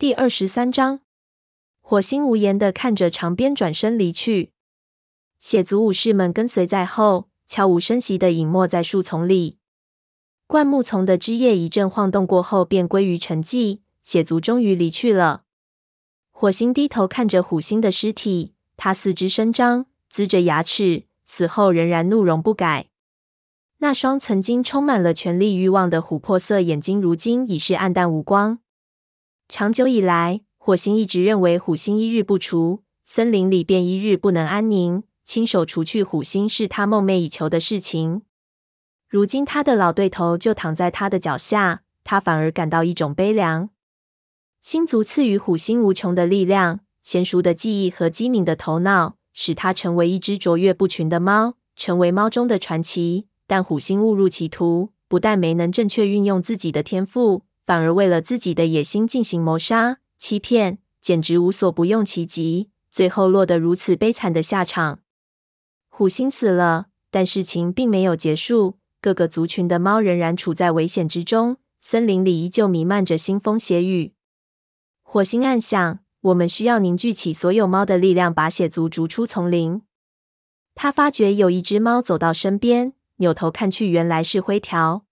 第二十三章，火星无言的看着长鞭转身离去，血族武士们跟随在后，悄无声息地隐没在树丛里。灌木丛的枝叶一阵晃动过后，便归于沉寂。血族终于离去了。火星低头看着虎星的尸体，他四肢伸张，龇着牙齿，死后仍然怒容不改。那双曾经充满了权力欲望的琥珀色眼睛，如今已是黯淡无光。长久以来，火星一直认为虎星一日不除，森林里便一日不能安宁。亲手除去虎星是他梦寐以求的事情。如今他的老对头就躺在他的脚下，他反而感到一种悲凉。星族赐予虎星无穷的力量、娴熟的记忆和机敏的头脑，使他成为一只卓越不群的猫，成为猫中的传奇。但虎星误入歧途，不但没能正确运用自己的天赋，反而为了自己的野心进行谋杀、欺骗，简直无所不用其极，最后落得如此悲惨的下场。虎星死了，但事情并没有结束。各个族群的猫仍然处在危险之中，森林里依旧弥漫着腥风血雨。火星暗想：我们需要凝聚起所有猫的力量，把血族逐出丛林。他发觉有一只猫走到身边，扭头看去，原来是灰条。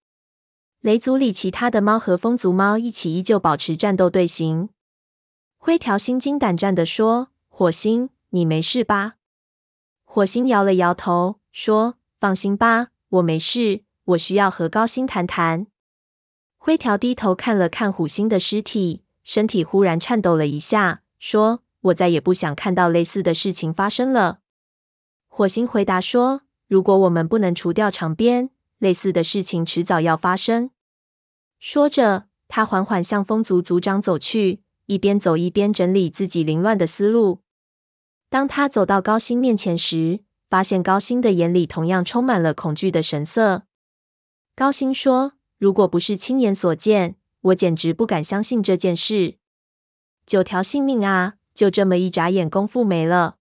雷族里其他的猫和风族猫一起，依旧保持战斗队形。灰条心惊胆战地说：“火星，你没事吧？”火星摇了摇头，说：“放心吧。”我没事，我需要和高星谈谈。灰条低头看了看虎星的尸体，身体忽然颤抖了一下，说：“我再也不想看到类似的事情发生了。”火星回答说：“如果我们不能除掉长鞭，类似的事情迟早要发生。”说着，他缓缓向风族族长走去，一边走一边整理自己凌乱的思路。当他走到高星面前时，发现高星的眼里同样充满了恐惧的神色。高星说：“如果不是亲眼所见，我简直不敢相信这件事。九条性命啊，就这么一眨眼功夫没了。”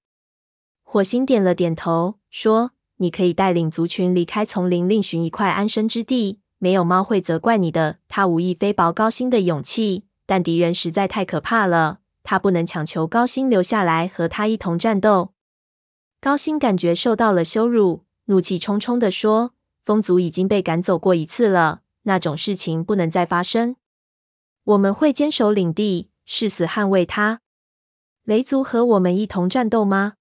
火星点了点头，说：“你可以带领族群离开丛林，另寻一块安身之地。没有猫会责怪你的。”他无意菲薄高星的勇气，但敌人实在太可怕了，他不能强求高星留下来和他一同战斗。高星感觉受到了羞辱，怒气冲冲地说：“风族已经被赶走过一次了，那种事情不能再发生。我们会坚守领地，誓死捍卫它。雷族和我们一同战斗吗？”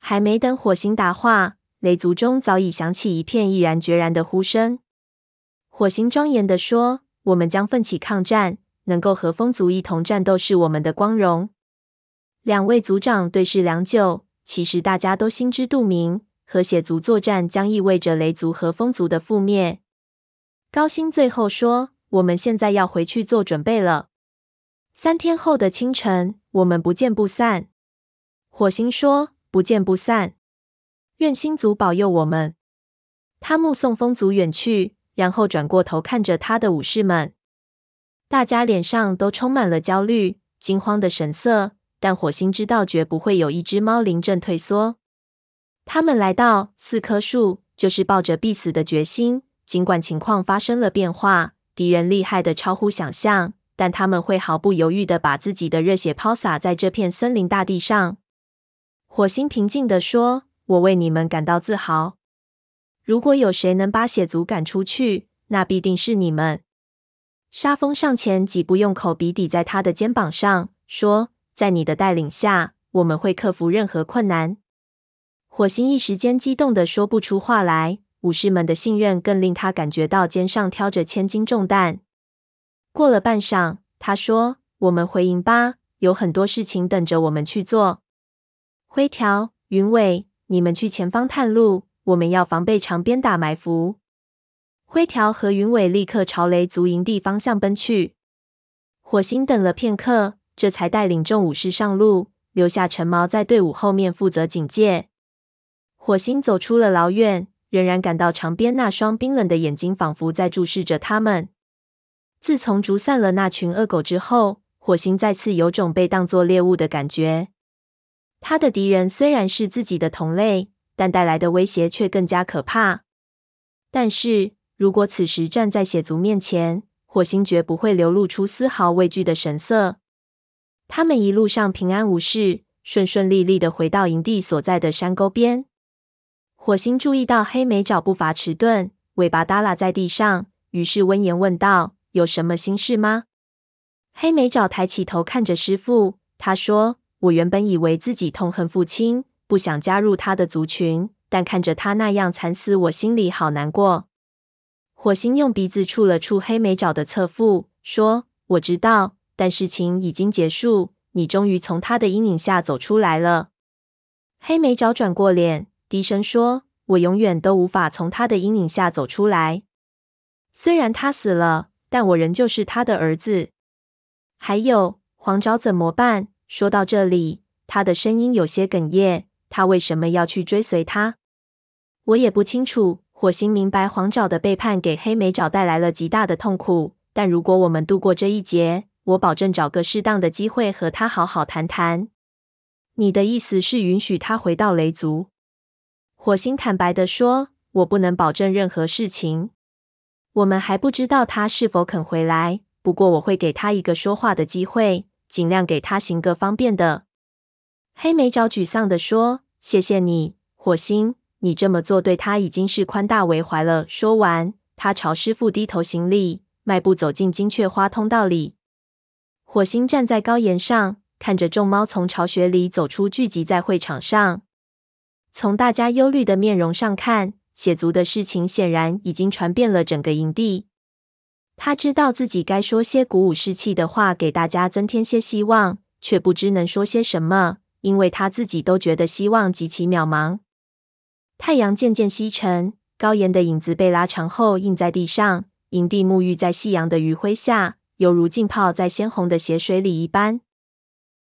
还没等火星答话，雷族中早已响起一片毅然决然的呼声。火星庄严地说：“我们将奋起抗战，能够和风族一同战斗是我们的光荣。”两位族长对视良久。其实大家都心知肚明，和血族作战将意味着雷族和风族的覆灭。高星最后说：“我们现在要回去做准备了。三天后的清晨，我们不见不散。”火星说：“不见不散。愿星族保佑我们。”他目送风族远去，然后转过头看着他的武士们，大家脸上都充满了焦虑、惊慌的神色。但火星知道，绝不会有一只猫临阵退缩。他们来到四棵树，就是抱着必死的决心。尽管情况发生了变化，敌人厉害的超乎想象，但他们会毫不犹豫的把自己的热血抛洒在这片森林大地上。火星平静地说：“我为你们感到自豪。如果有谁能把血族赶出去，那必定是你们。”沙风上前几步，用口鼻抵在他的肩膀上，说。在你的带领下，我们会克服任何困难。火星一时间激动得说不出话来，武士们的信任更令他感觉到肩上挑着千斤重担。过了半晌，他说：“我们回营吧，有很多事情等着我们去做。”灰条、云尾，你们去前方探路，我们要防备长鞭打埋伏。灰条和云尾立刻朝雷族营地方向奔去。火星等了片刻。这才带领众武士上路，留下陈毛在队伍后面负责警戒。火星走出了牢院，仍然感到长鞭那双冰冷的眼睛仿佛在注视着他们。自从逐散了那群恶狗之后，火星再次有种被当作猎物的感觉。他的敌人虽然是自己的同类，但带来的威胁却更加可怕。但是如果此时站在血族面前，火星绝不会流露出丝毫畏惧的神色。他们一路上平安无事，顺顺利利的回到营地所在的山沟边。火星注意到黑莓爪步伐迟钝，尾巴耷拉在地上，于是温言问道：“有什么心事吗？”黑莓爪抬起头看着师父，他说：“我原本以为自己痛恨父亲，不想加入他的族群，但看着他那样惨死，我心里好难过。”火星用鼻子触了触黑莓爪的侧腹，说：“我知道。”但事情已经结束，你终于从他的阴影下走出来了。黑莓爪转过脸，低声说：“我永远都无法从他的阴影下走出来。虽然他死了，但我仍旧是他的儿子。还有黄爪怎么办？”说到这里，他的声音有些哽咽。他为什么要去追随他？我也不清楚。火星明白，黄爪的背叛给黑莓爪带来了极大的痛苦。但如果我们度过这一劫，我保证找个适当的机会和他好好谈谈。你的意思是允许他回到雷族？火星坦白地说：“我不能保证任何事情。我们还不知道他是否肯回来。不过我会给他一个说话的机会，尽量给他行个方便的。”黑莓爪沮丧地说：“谢谢你，火星，你这么做对他已经是宽大为怀了。”说完，他朝师傅低头行礼，迈步走进金雀花通道里。火星站在高岩上，看着众猫从巢穴里走出，聚集在会场上。从大家忧虑的面容上看，血族的事情显然已经传遍了整个营地。他知道自己该说些鼓舞士气的话，给大家增添些希望，却不知能说些什么，因为他自己都觉得希望极其渺茫。太阳渐渐西沉，高岩的影子被拉长后映在地上，营地沐浴在夕阳的余晖下。犹如浸泡在鲜红的血水里一般。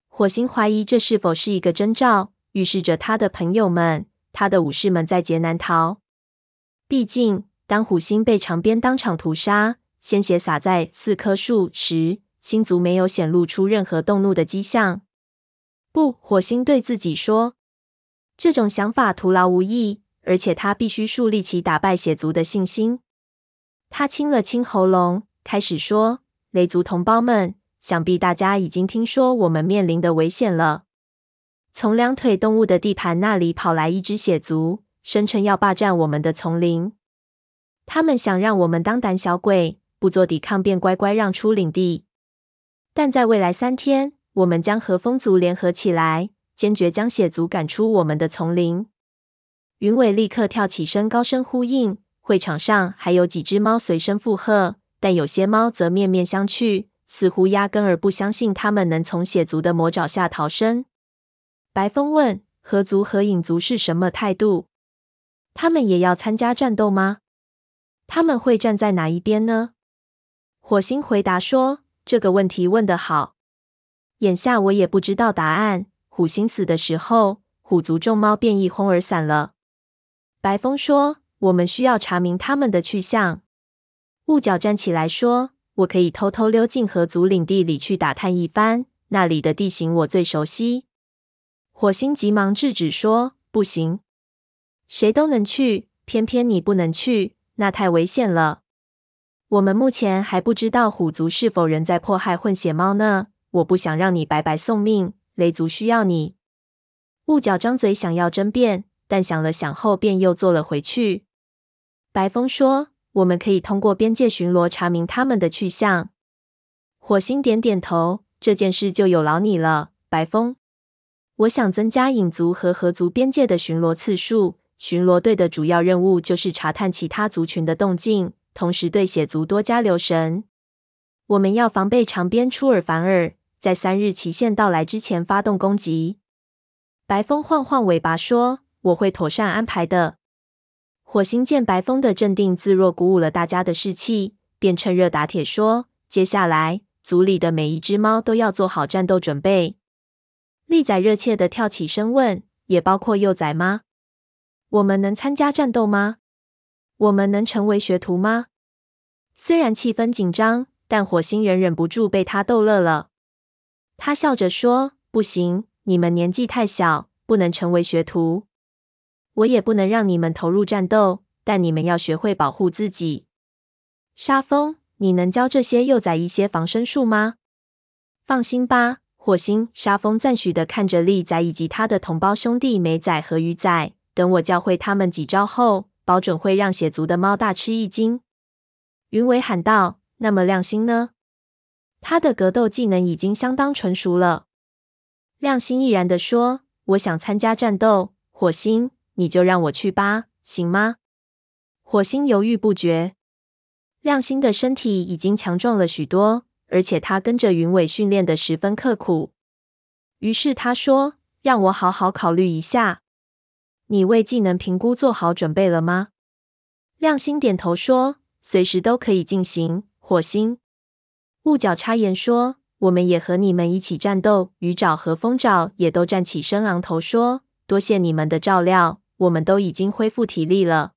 火星怀疑这是否是一个征兆，预示着他的朋友们、他的武士们在劫难逃。毕竟，当虎星被长鞭当场屠杀，鲜血洒在四棵树时，星族没有显露出任何动怒的迹象。不，火星对自己说，这种想法徒劳无益，而且他必须树立起打败血族的信心。他清了清喉咙，开始说。雷族同胞们，想必大家已经听说我们面临的危险了。从两腿动物的地盘那里跑来一只血族，声称要霸占我们的丛林。他们想让我们当胆小鬼，不做抵抗，便乖乖让出领地。但在未来三天，我们将和风族联合起来，坚决将血族赶出我们的丛林。云尾立刻跳起身，高声呼应。会场上还有几只猫随声附和。但有些猫则面面相觑，似乎压根儿不相信他们能从血族的魔爪下逃生。白风问：“河族和影族是什么态度？他们也要参加战斗吗？他们会站在哪一边呢？”火星回答说：“这个问题问得好，眼下我也不知道答案。虎星死的时候，虎族众猫便一哄而散了。”白风说：“我们需要查明他们的去向。”雾角站起来说：“我可以偷偷溜进河族领地里去打探一番，那里的地形我最熟悉。”火星急忙制止说：“不行，谁都能去，偏偏你不能去，那太危险了。我们目前还不知道虎族是否仍在迫害混血猫呢。我不想让你白白送命，雷族需要你。”雾角张嘴想要争辩，但想了想后便又坐了回去。白风说。我们可以通过边界巡逻查明他们的去向。火星点点头，这件事就有劳你了，白风。我想增加影族和河族边界的巡逻次数。巡逻队的主要任务就是查探其他族群的动静，同时对血族多加留神。我们要防备长鞭出尔反尔，在三日期限到来之前发动攻击。白风晃晃尾巴说：“我会妥善安排的。”火星见白风的镇定自若，鼓舞了大家的士气，便趁热打铁说：“接下来，族里的每一只猫都要做好战斗准备。”利仔热切地跳起身问：“也包括幼崽吗？我们能参加战斗吗？我们能成为学徒吗？”虽然气氛紧张，但火星人忍不住被他逗乐了。他笑着说：“不行，你们年纪太小，不能成为学徒。”我也不能让你们投入战斗，但你们要学会保护自己。沙风，你能教这些幼崽一些防身术吗？放心吧，火星沙风赞许地看着利仔以及他的同胞兄弟美仔和鱼仔。等我教会他们几招后，保准会让血族的猫大吃一惊。云尾喊道：“那么亮星呢？他的格斗技能已经相当纯熟了。”亮星毅然地说：“我想参加战斗。”火星，你就让我去吧，行吗？火星犹豫不决。亮星的身体已经强壮了许多。而且他跟着云尾训练的十分刻苦，于是他说：“让我好好考虑一下。你为技能评估做好准备了吗？”亮星点头说：“随时都可以进行。”火星雾角插言说：“我们也和你们一起战斗。”鱼爪和风爪也都站起身，昂头说：“多谢你们的照料，我们都已经恢复体力了。”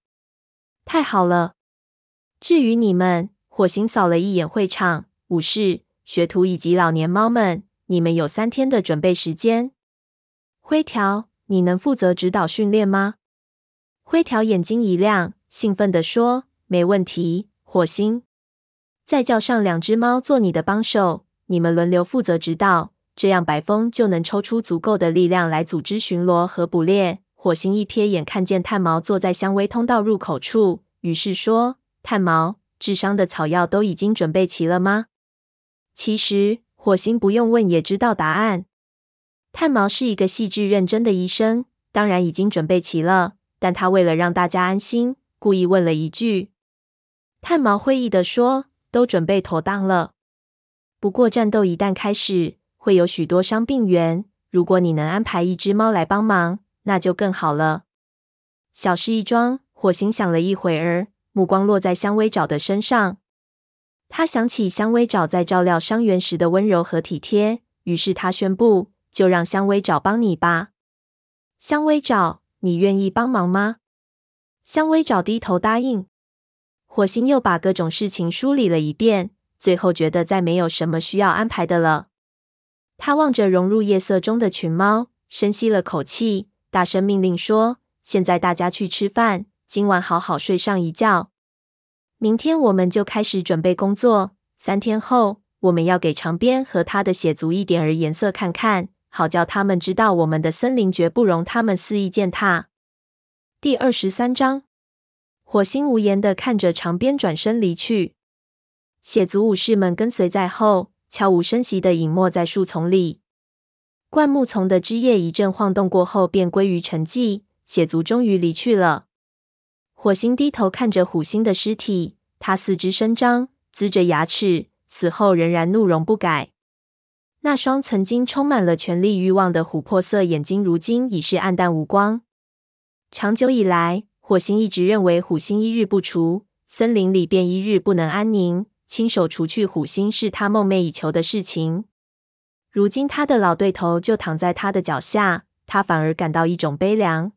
太好了。至于你们，火星扫了一眼会场。武士、学徒以及老年猫们，你们有三天的准备时间。灰条，你能负责指导训练吗？灰条眼睛一亮，兴奋地说：“没问题。”火星，再叫上两只猫做你的帮手，你们轮流负责指导，这样白风就能抽出足够的力量来组织巡逻和捕猎。火星一瞥眼看见炭毛坐在香薇通道入口处，于是说：“炭毛，智商的草药都已经准备齐了吗？”其实，火星不用问也知道答案。炭毛是一个细致认真的医生，当然已经准备齐了。但他为了让大家安心，故意问了一句。炭毛会意地说：“都准备妥当了。不过，战斗一旦开始，会有许多伤病员。如果你能安排一只猫来帮忙，那就更好了。”小事一桩，火星想了一会儿，目光落在香薇爪的身上。他想起香薇爪在照料伤员时的温柔和体贴，于是他宣布：“就让香薇找帮你吧。”香薇找，你愿意帮忙吗？香薇找低头答应。火星又把各种事情梳理了一遍，最后觉得再没有什么需要安排的了。他望着融入夜色中的群猫，深吸了口气，大声命令说：“现在大家去吃饭，今晚好好睡上一觉。”明天我们就开始准备工作。三天后，我们要给长边和他的血族一点儿颜色看看，好叫他们知道我们的森林绝不容他们肆意践踏。第二十三章，火星无言的看着长鞭转身离去，血族武士们跟随在后，悄无声息地隐没在树丛里。灌木丛的枝叶一阵晃动过后，便归于沉寂。血族终于离去了。火星低头看着虎星的尸体，他四肢伸张，龇着牙齿，死后仍然怒容不改。那双曾经充满了权力欲望的琥珀色眼睛，如今已是黯淡无光。长久以来，火星一直认为虎星一日不除，森林里便一日不能安宁。亲手除去虎星是他梦寐以求的事情。如今，他的老对头就躺在他的脚下，他反而感到一种悲凉。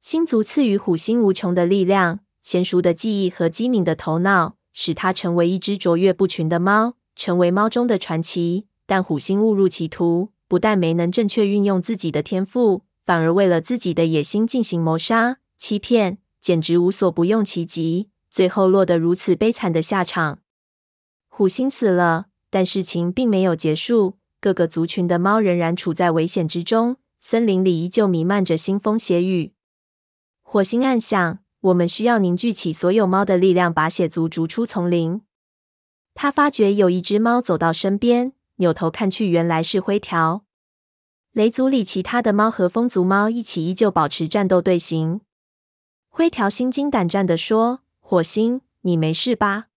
星族赐予虎星无穷的力量、娴熟的记忆和机敏的头脑，使它成为一只卓越不群的猫，成为猫中的传奇。但虎星误入歧途，不但没能正确运用自己的天赋，反而为了自己的野心进行谋杀、欺骗，简直无所不用其极，最后落得如此悲惨的下场。虎星死了，但事情并没有结束，各个族群的猫仍然处在危险之中，森林里依旧弥漫着腥风血雨。火星暗想：“我们需要凝聚起所有猫的力量，把血族逐出丛林。”他发觉有一只猫走到身边，扭头看去，原来是灰条。雷族里其他的猫和风族猫一起，依旧保持战斗队形。灰条心惊胆战地说：“火星，你没事吧？”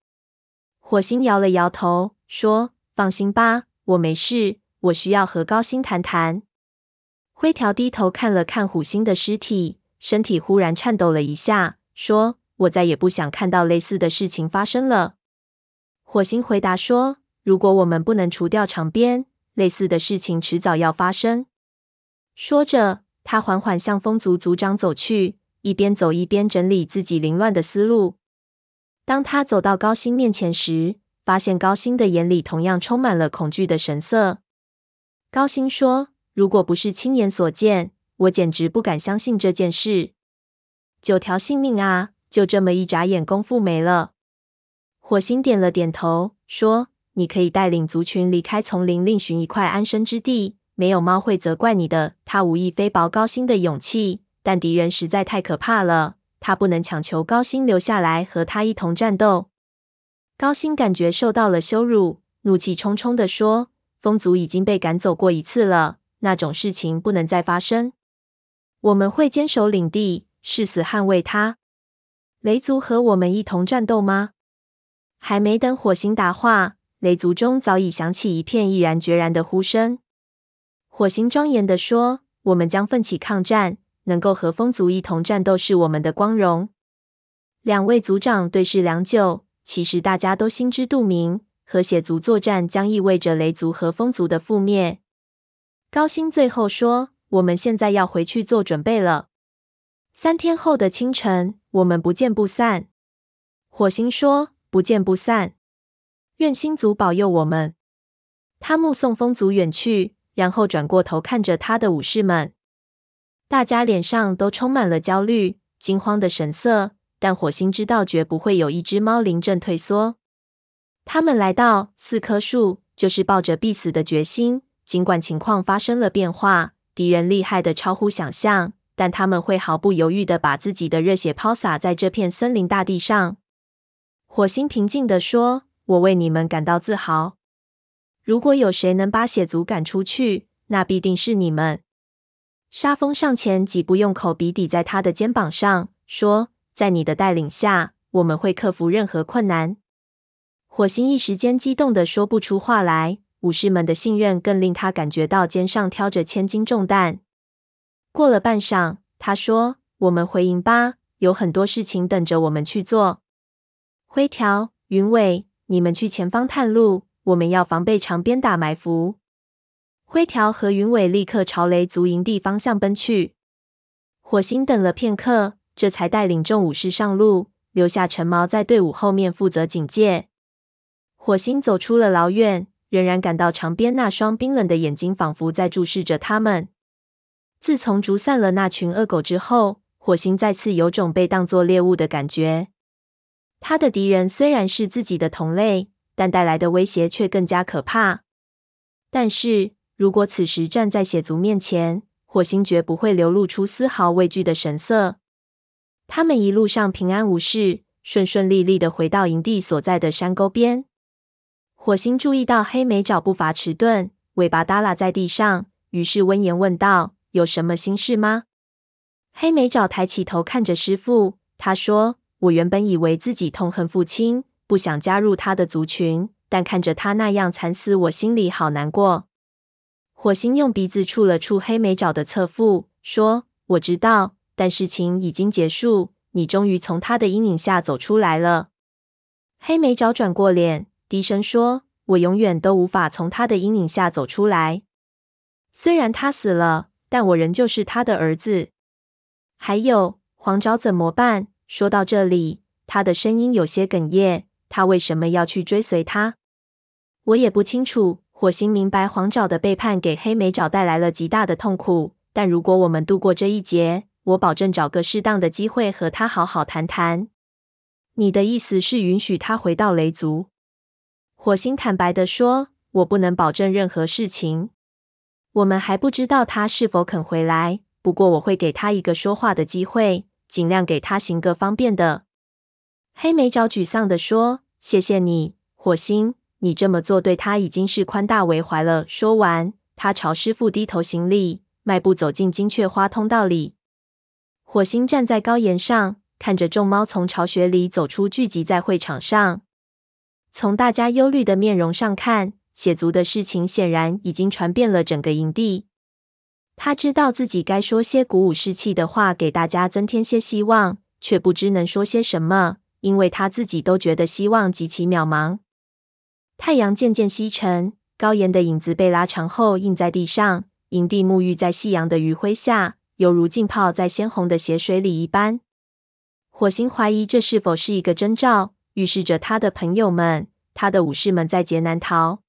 火星摇了摇头，说：“放心吧，我没事。我需要和高星谈谈。”灰条低头看了看虎星的尸体。身体忽然颤抖了一下，说：“我再也不想看到类似的事情发生了。”火星回答说：“如果我们不能除掉长鞭，类似的事情迟早要发生。”说着，他缓缓向风族族长走去，一边走一边整理自己凌乱的思路。当他走到高星面前时，发现高星的眼里同样充满了恐惧的神色。高星说：“如果不是亲眼所见，”我简直不敢相信这件事，九条性命啊，就这么一眨眼功夫没了。火星点了点头，说：“你可以带领族群离开丛林，另寻一块安身之地。没有猫会责怪你的。他无意菲薄高星的勇气，但敌人实在太可怕了，他不能强求高星留下来和他一同战斗。高星感觉受到了羞辱，怒气冲冲地说：“风族已经被赶走过一次了，那种事情不能再发生。我们会坚守领地，誓死捍卫它。雷族和我们一同战斗吗？”还没等火星答话，雷族中早已响起一片毅然决然的呼声。火星庄严地说：“我们将奋起抗战，能够和风族一同战斗是我们的光荣。”两位族长对视良久，其实大家都心知肚明，和血族作战将意味着雷族和风族的覆灭。高星最后说：“我们现在要回去做准备了。三天后的清晨，我们不见不散。”火星说。不见不散，愿星族保佑我们。他目送风族远去，然后转过头看着他的武士们，大家脸上都充满了焦虑、惊慌的神色。但火星知道，绝不会有一只猫临阵退缩。他们来到四棵树，就是抱着必死的决心。尽管情况发生了变化，敌人厉害的超乎想象，但他们会毫不犹豫的把自己的热血抛洒在这片森林大地上。火星平静的说：“我为你们感到自豪。如果有谁能把血族赶出去，那必定是你们。”沙风上前几步，用口鼻抵在他的肩膀上，说：“在你的带领下，我们会克服任何困难。”火星一时间激动得说不出话来，武士们的信任更令他感觉到肩上挑着千斤重担。过了半晌，他说：“我们回营吧，有很多事情等着我们去做。”灰条、云尾，你们去前方探路，我们要防备长鞭打埋伏。灰条和云尾立刻朝雷族营地方向奔去。火星等了片刻，这才带领众武士上路，留下陈毛在队伍后面负责警戒。火星走出了牢院，仍然感到长鞭那双冰冷的眼睛仿佛在注视着他们。自从逐散了那群恶狗之后，火星再次有种被当作猎物的感觉。他的敌人虽然是自己的同类，但带来的威胁却更加可怕。但是如果此时站在血族面前，火星绝不会流露出丝毫畏惧的神色。他们一路上平安无事，顺顺利利的回到营地所在的山沟边。火星注意到黑莓爪步伐迟钝，尾巴耷拉在地上，于是温言问道：“有什么心事吗？”黑莓爪抬起头看着师父，他说。我原本以为自己痛恨父亲，不想加入他的族群，但看着他那样惨死，我心里好难过。火星用鼻子触了触黑莓爪的侧腹，说：“我知道，但事情已经结束，你终于从他的阴影下走出来了。”黑莓爪转过脸，低声说：“我永远都无法从他的阴影下走出来。虽然他死了，但我仍旧是他的儿子。还有黄爪怎么办？”说到这里，他的声音有些哽咽。他为什么要去追随他？我也不清楚。火星明白黄爪的背叛给黑莓爪带来了极大的痛苦，但如果我们度过这一劫，我保证找个适当的机会和他好好谈谈。你的意思是允许他回到雷族？火星坦白地说：“我不能保证任何事情。我们还不知道他是否肯回来，不过我会给他一个说话的机会。”尽量给他行个方便的。黑莓爪沮丧地说：“谢谢你，火星，你这么做对他已经是宽大为怀了。”说完，他朝师傅低头行礼，迈步走进金雀花通道里。火星站在高岩上，看着众猫从巢穴里走出，聚集在会场上。从大家忧虑的面容上看，血族的事情显然已经传遍了整个营地。他知道自己该说些鼓舞士气的话，给大家增添些希望，却不知能说些什么，因为他自己都觉得希望极其渺茫。太阳渐渐西沉，高岩的影子被拉长后映在地上，营地沐浴在夕阳的余晖下，犹如浸泡在鲜红的血水里一般。火星怀疑这是否是一个征兆，预示着他的朋友们、他的武士们在劫难逃。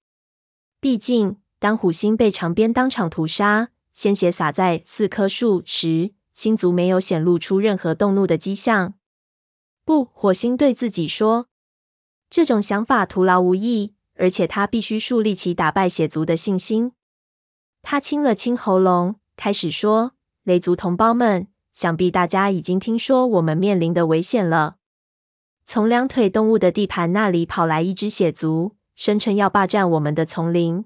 毕竟，当虎星被长鞭当场屠杀。鲜血洒在四棵树时，星族没有显露出任何动怒的迹象。不，火星对自己说，这种想法徒劳无益。而且他必须树立起打败血族的信心。他清了清喉咙，开始说：“雷族同胞们，想必大家已经听说我们面临的危险了。从两腿动物的地盘那里跑来一只血族，声称要霸占我们的丛林。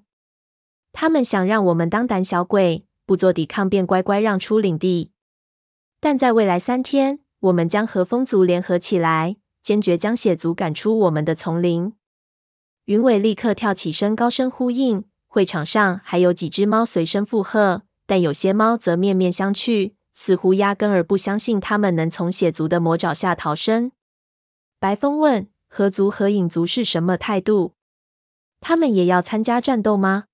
他们想让我们当胆小鬼，不做抵抗，便乖乖让出领地。但在未来三天，我们将和风族联合起来，坚决将血族赶出我们的丛林。”云尾立刻跳起身，高声呼应。会场上还有几只猫随声附和，但有些猫则面面相觑，似乎压根儿不相信他们能从血族的魔爪下逃生。白风问：“河族和影族是什么态度？他们也要参加战斗吗？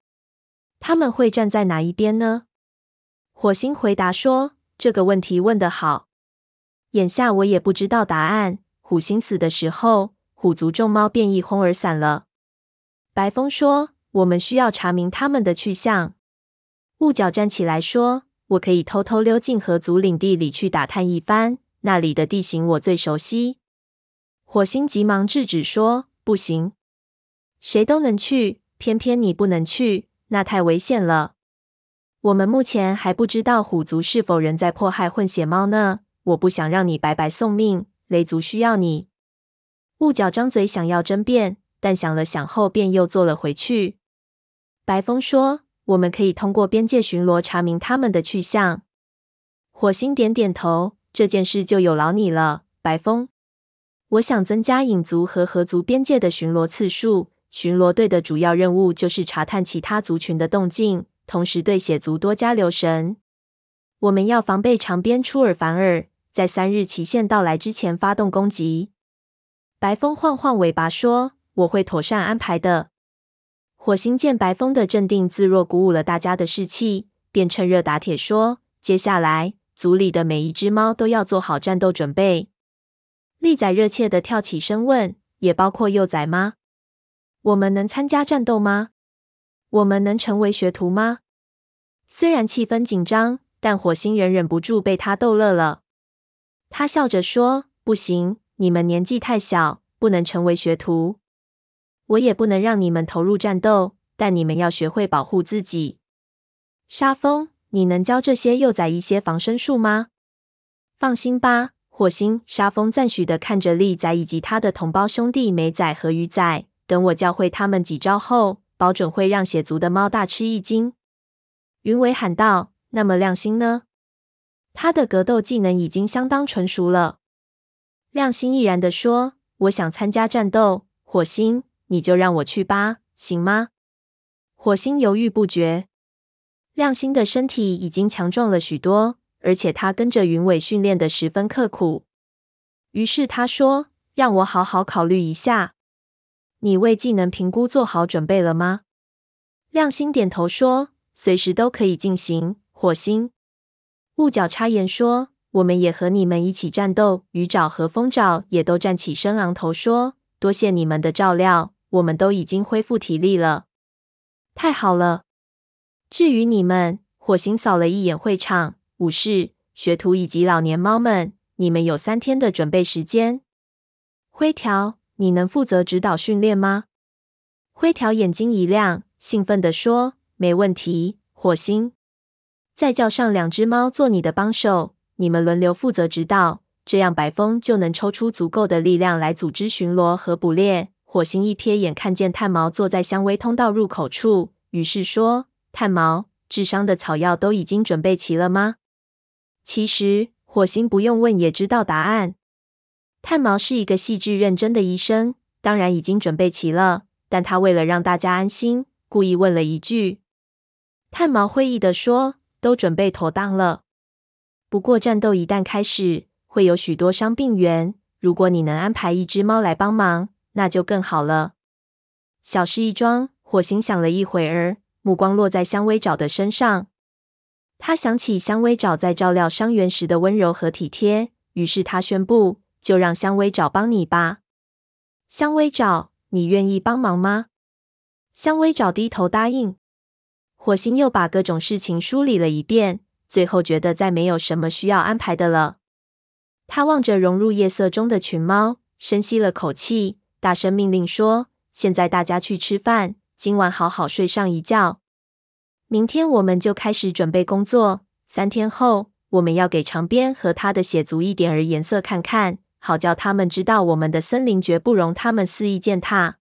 他们会站在哪一边呢？”火星回答说：“这个问题问得好，眼下我也不知道答案。虎星死的时候，虎族众猫便一哄而散了。”白风说。我们需要查明他们的去向。雾角站起来说：“我可以偷偷溜进河族领地里去打探一番，那里的地形我最熟悉。”火星急忙制止说：“不行，谁都能去，偏偏你不能去，那太危险了。我们目前还不知道虎族是否仍在迫害混血猫呢。我不想让你白白送命，雷族需要你。”雾角张嘴想要争辩，但想了想后，便又坐了回去。白风说：“我们可以通过边界巡逻查明他们的去向。”火星点点头：“这件事就有劳你了，白风。我想增加影族和河族边界的巡逻次数。巡逻队的主要任务就是查探其他族群的动静，同时对血族多加留神。我们要防备长鞭出尔反尔，在三日期限到来之前发动攻击。”白风晃晃尾巴说：“我会妥善安排的。”火星见白风的镇定自若，鼓舞了大家的士气，便趁热打铁说：“接下来，族里的每一只猫都要做好战斗准备。”利仔热切地跳起身问：“也包括幼崽吗？我们能参加战斗吗？我们能成为学徒吗？”虽然气氛紧张，但火星人忍不住被他逗乐了。他笑着说：“不行，你们年纪太小，不能成为学徒。”我也不能让你们投入战斗，但你们要学会保护自己。沙风，你能教这些幼崽一些防身术吗？放心吧，火星。沙风赞许地看着利仔以及他的同胞兄弟美仔和鱼仔。等我教会他们几招后，保准会让血族的猫大吃一惊。云尾喊道：“那么亮星呢？他的格斗技能已经相当纯熟了。”亮星毅然地说：“我想参加战斗。”火星。你就让我去吧，行吗？火星犹豫不决。亮星的身体已经强壮了许多，而且他跟着云尾训练的十分刻苦。于是他说：“让我好好考虑一下。你为技能评估做好准备了吗？”亮星点头说：“随时都可以进行。”火星。雾角插言说：“我们也和你们一起战斗。”鱼爪和风爪也都站起身，昂头说：“多谢你们的照料。”我们都已经恢复体力了，太好了。至于你们，火星扫了一眼会场，武士、学徒以及老年猫们，你们有三天的准备时间。灰条，你能负责指导训练吗？灰条眼睛一亮，兴奋地说：“没问题。”火星，再叫上两只猫做你的帮手，你们轮流负责指导，这样白风就能抽出足够的力量来组织巡逻和捕猎。火星一瞥眼，看见炭毛坐在香薇通道入口处，于是说：“炭毛，智商的草药都已经准备齐了吗？”其实，火星不用问也知道答案。炭毛是一个细致认真的医生，当然已经准备齐了。但他为了让大家安心，故意问了一句。炭毛会意地说：“都准备妥当了。不过，战斗一旦开始，会有许多伤病员。如果你能安排一只猫来帮忙。”那就更好了。小事一桩，火星想了一会儿，目光落在香薇爪的身上。他想起香薇爪在照料伤员时的温柔和体贴，于是他宣布：“就让香薇找帮你吧。香薇找，你愿意帮忙吗？香薇找低头答应。火星又把各种事情梳理了一遍，最后觉得再没有什么需要安排的了。他望着融入夜色中的群猫，深吸了口气，大声命令说：“现在大家去吃饭，今晚好好睡上一觉。明天我们就开始准备工作。三天后，我们要给长鞭和他的血族一点儿颜色看看。”好叫他们知道我们的森林绝不容他们肆意践踏。